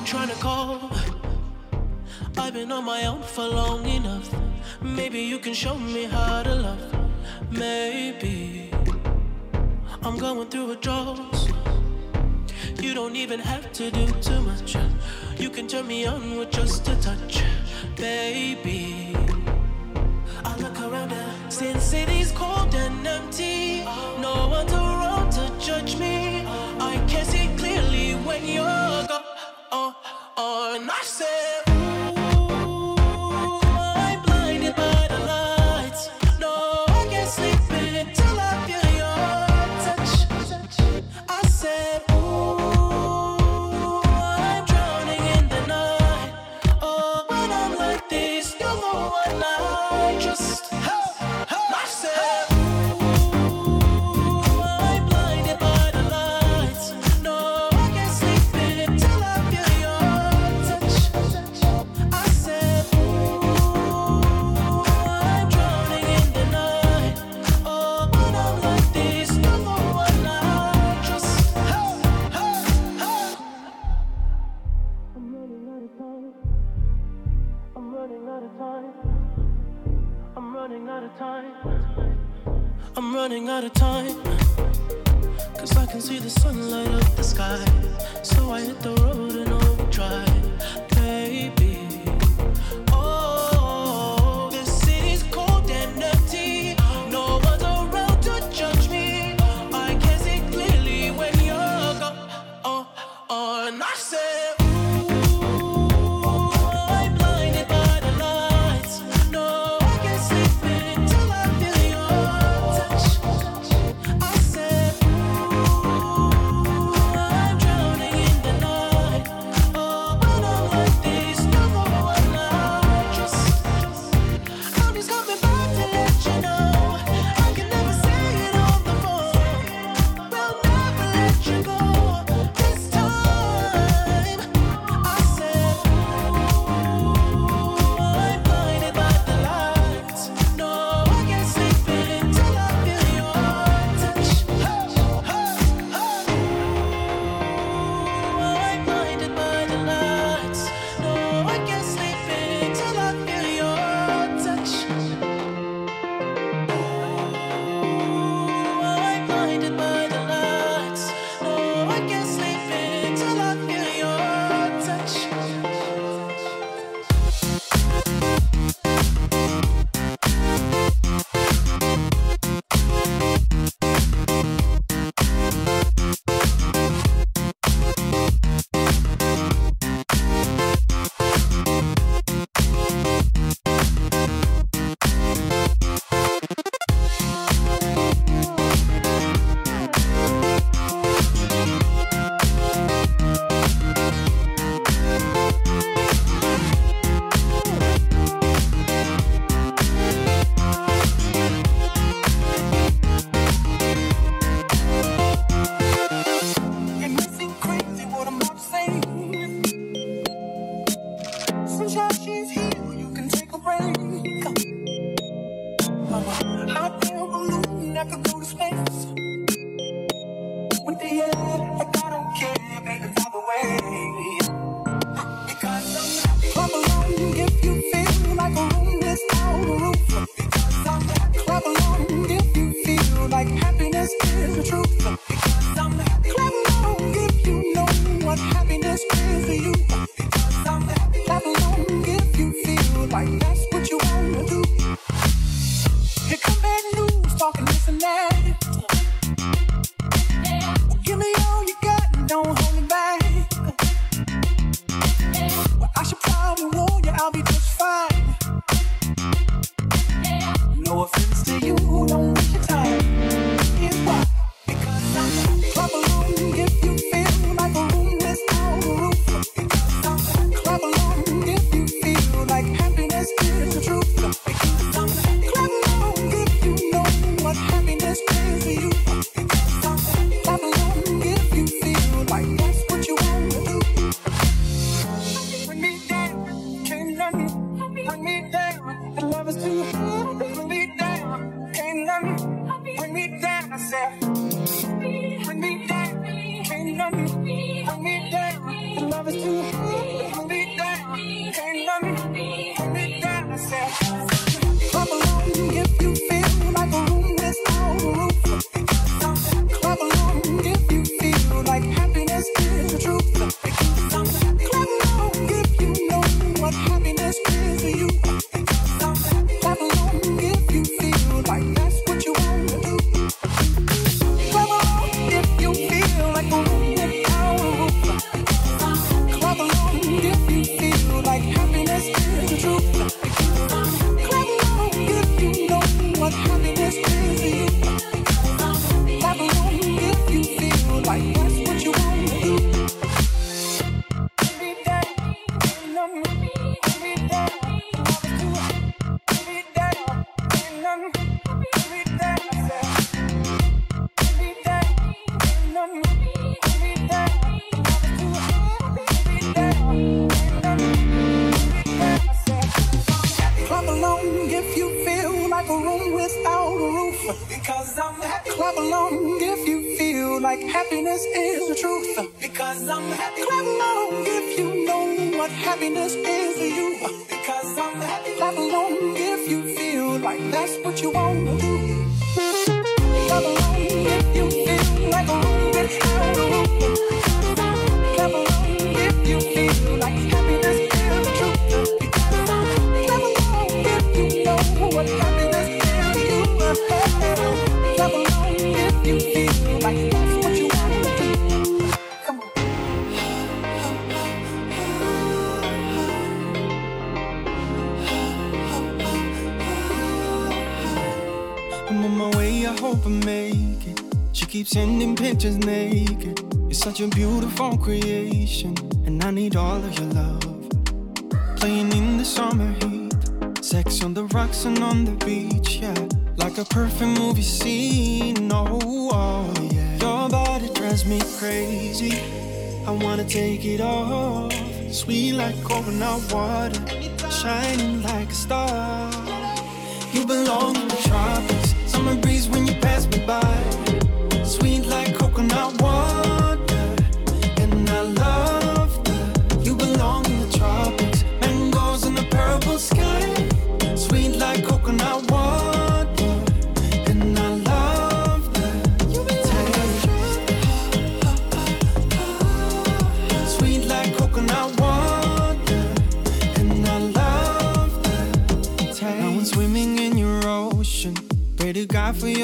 Been trying to call. I've been on my own for long enough. Maybe you can show me how to love. Maybe I'm going through a drought. You don't even have to do too much. You can turn me on with just a touch, baby. I look around and Sin City's cold and empty, no one's around to judge me. Bring me down,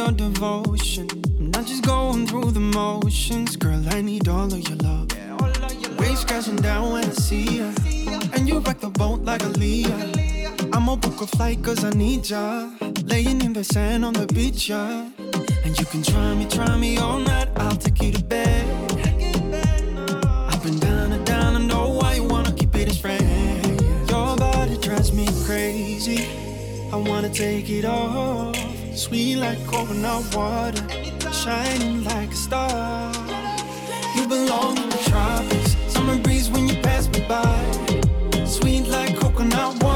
your devotion. I'm not just going through the motions, girl. I need all of your love. Waves crashing down when I see ya, and you rock the boat like Aaliyah. I'ma book a flight cause I need ya. Laying in the sand on the beach, yeah. And you can try me, try me all night. I'll take you to bed. I've been down and down, I know why you wanna keep it as friend. Your body drives me crazy. I wanna take it all. Sweet like coconut water, shining like a star. You belong in the tropics, summer breeze when you pass me by. Sweet like coconut water,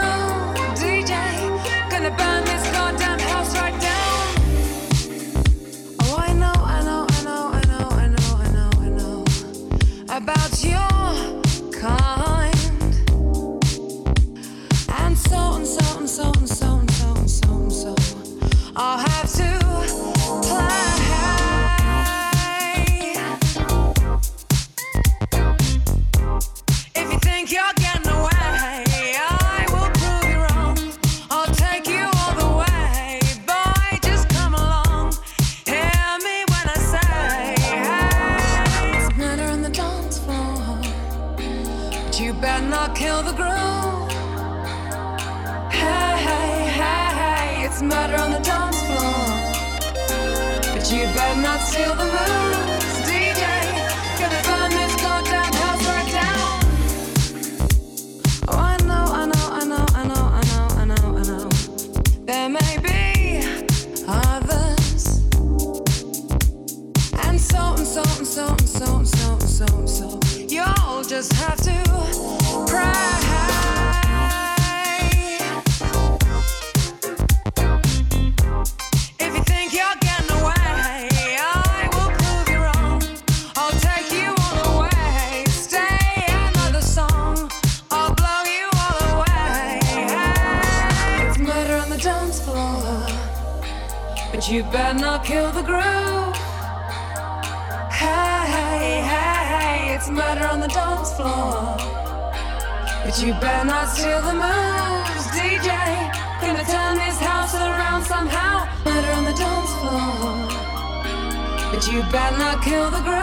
you better not kill the girl.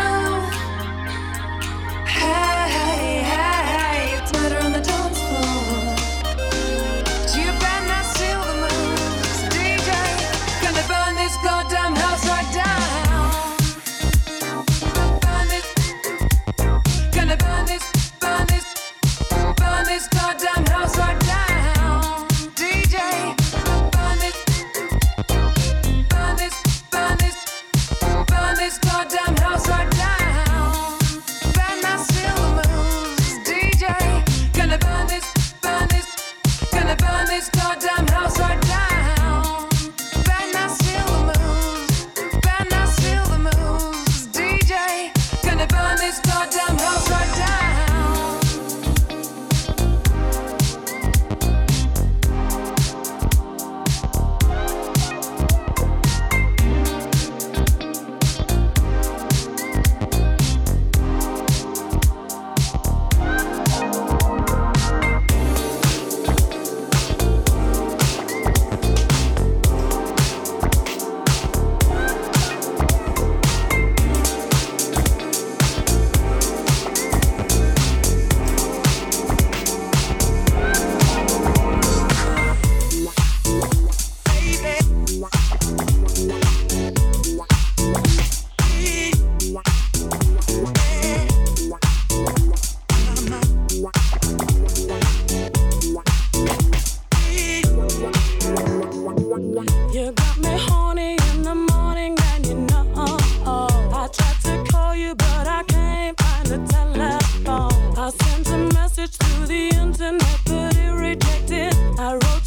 phone. I sent a message to the internet, but it rejected. I wrote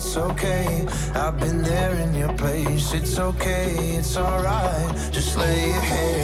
it's okay. I've been there in your place. It's okay, it's alright. Just lay your head.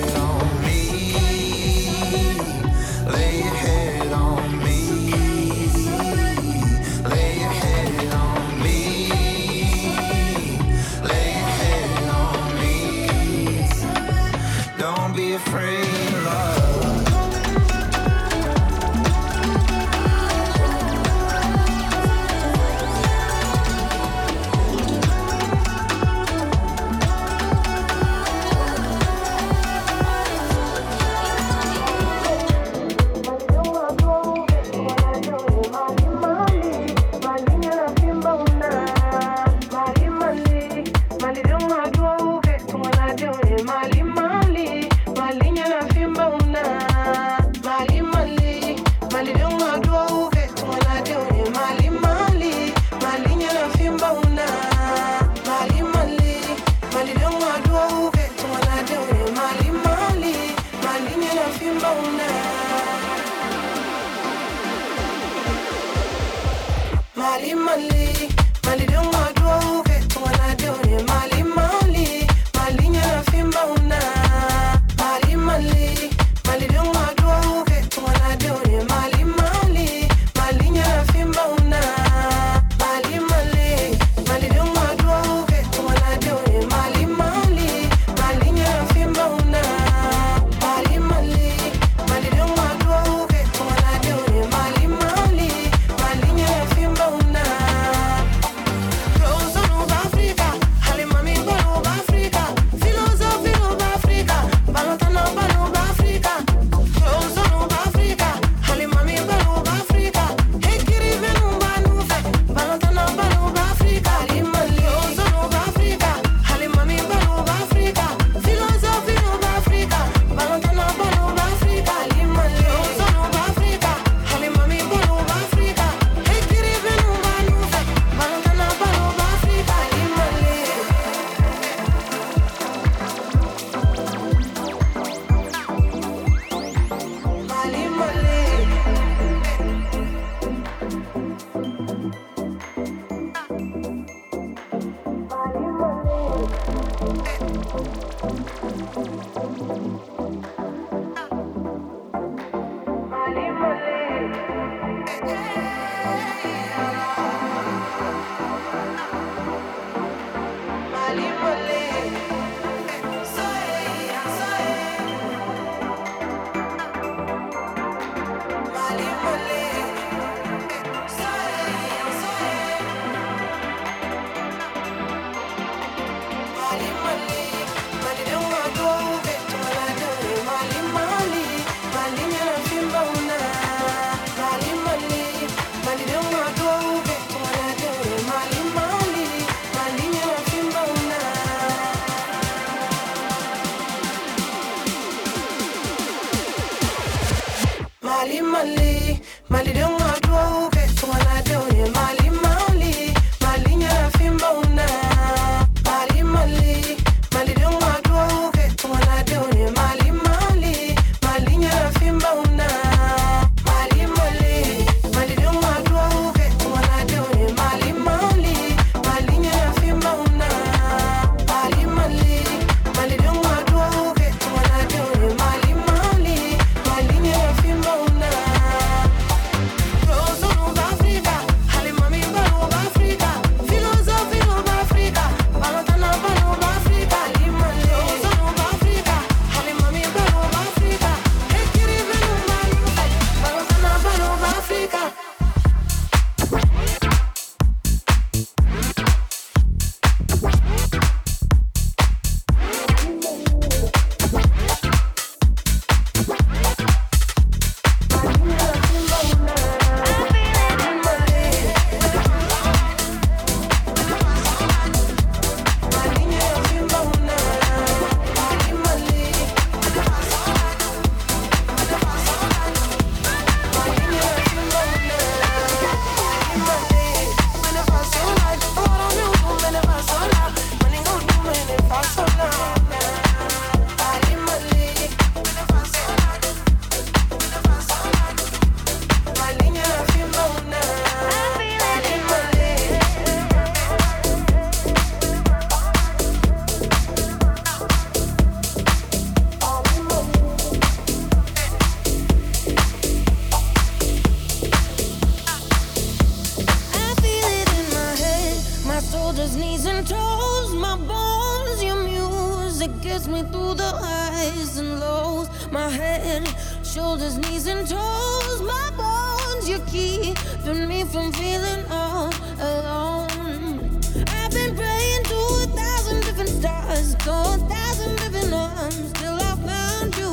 fingers, knees, and toes, my bones. Your music gets me through the highs and lows. My head, shoulders, knees, and toes, my bones. You're keeping me from feeling all alone. I've been praying to a thousand different stars, to a thousand different arms, till I found you.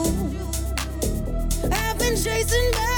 I've been chasing back.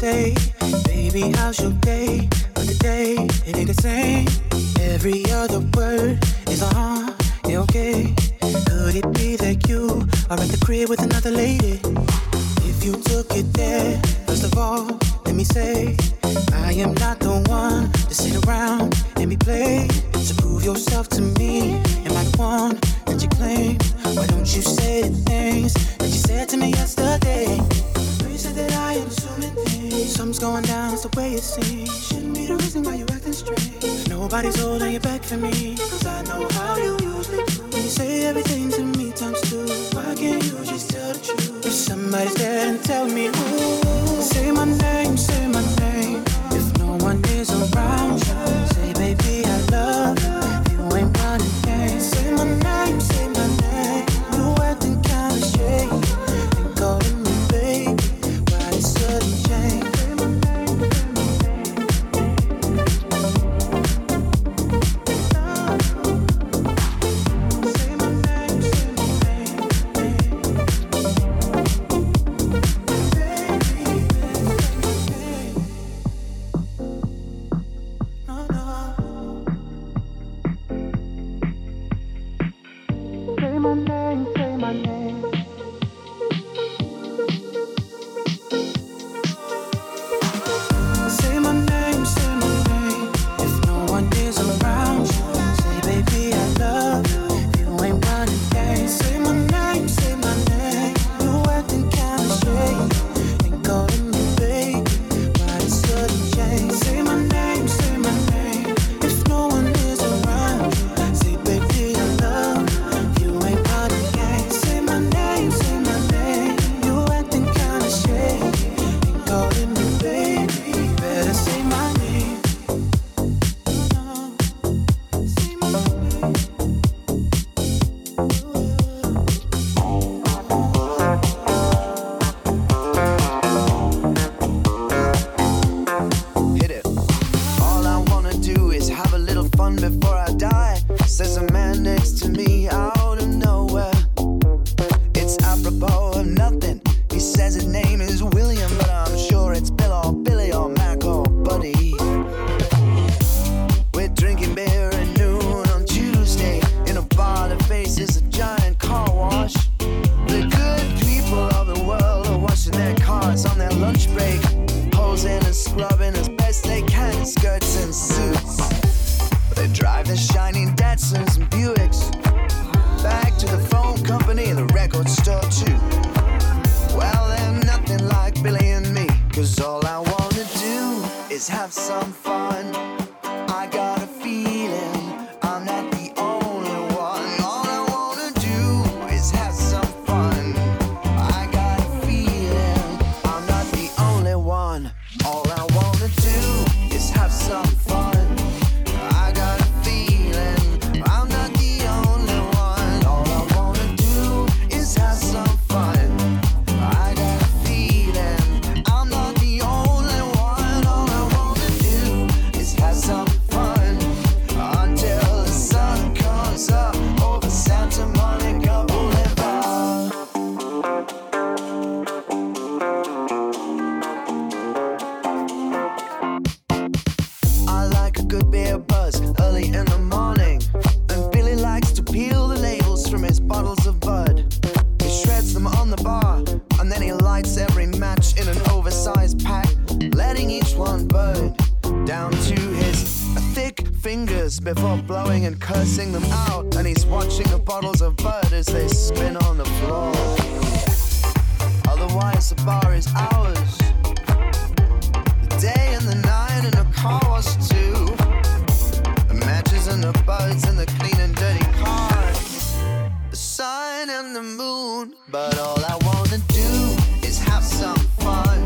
Say, Baby, how's your day? But today, it ain't the same. Every other word is a huh, yeah, okay. Could it be that you are at the crib with another lady? If you took it there, first of all, let me say, I am not the one to sit around and be played. So prove yourself to me. Am I the one that you claim? Why don't you say the things that you said to me yesterday? Said that I am assuming things. Something's going down, it's the way it seems. Shouldn't be the reason why you're acting strange. Nobody's holding you back for me. Cause I know how you usually do. You say everything to me times two. Why can't you just tell the truth? If somebody's there and tell me who. Say my name, say my name. If no one is around you, like a good beer buzz early in the morning. And Billy likes to peel the labels from his bottles of bud. He shreds them on the bar, and then he lights every match in an oversized pack, letting each one burn down to his thick fingers before blowing and cursing them out. And he's watching the bottles of bud as they spin on the floor. Otherwise, the bar is ours day and the night and the car wash too. The matches and the buds and the clean and dirty cars. The sun and the moon. But all I wanna do is have some fun.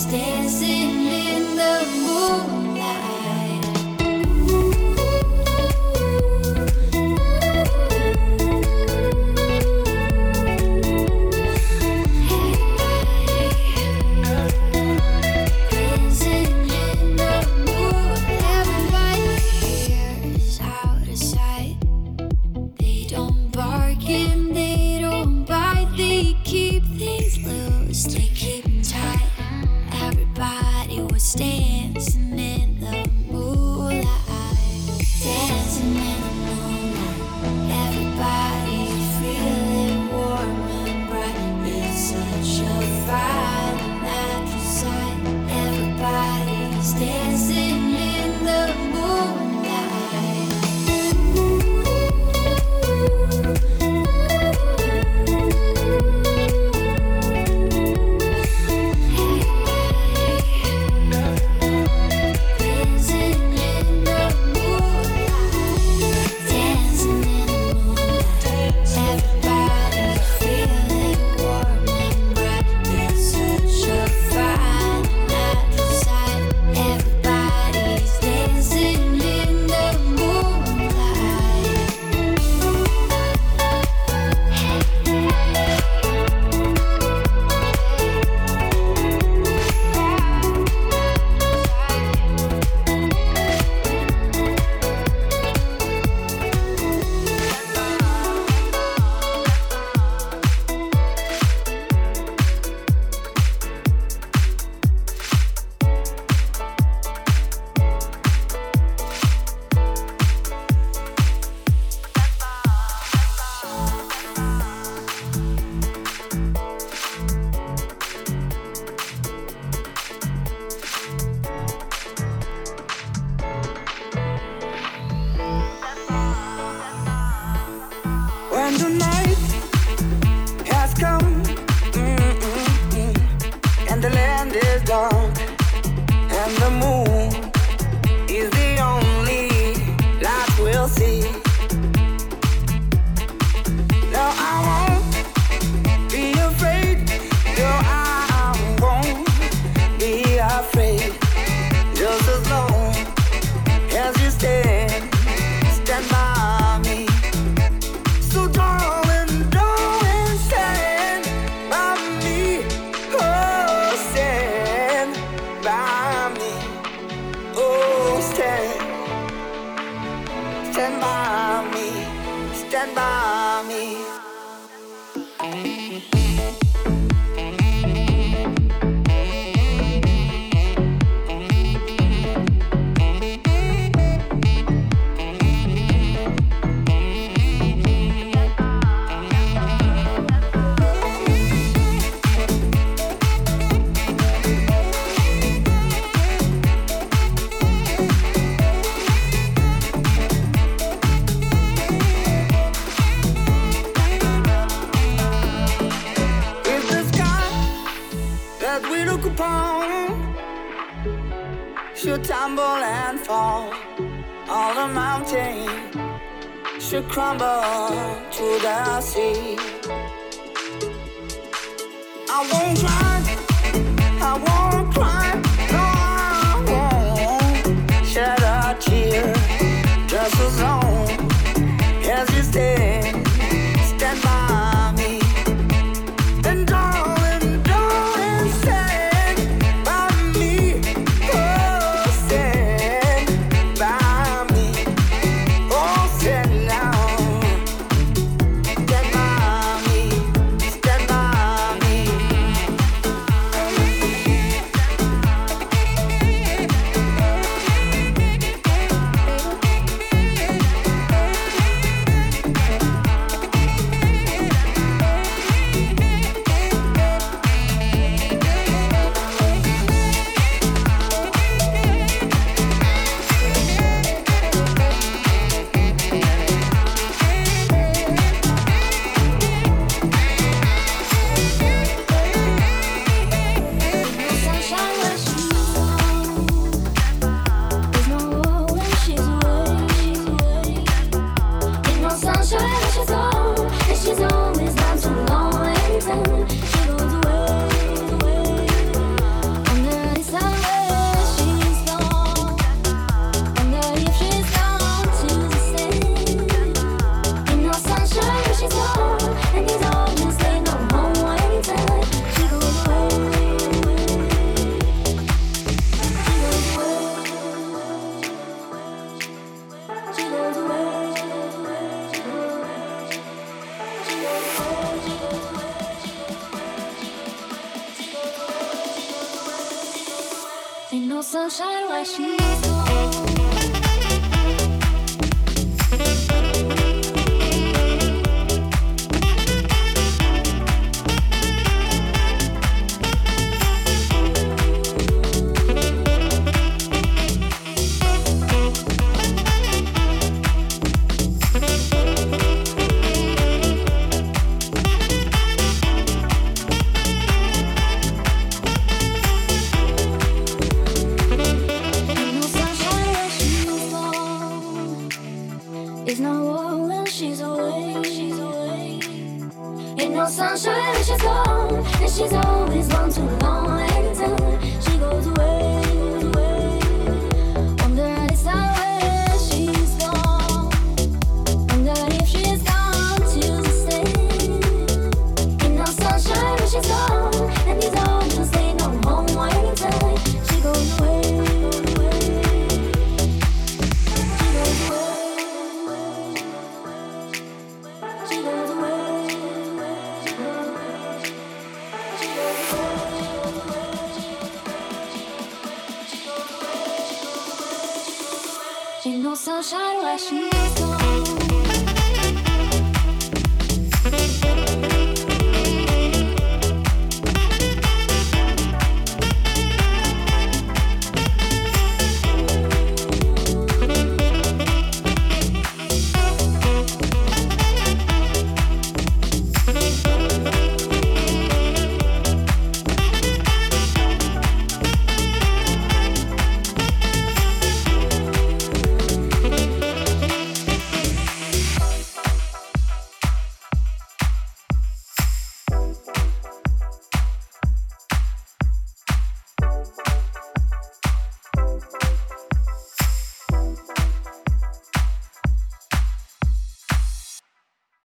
stay.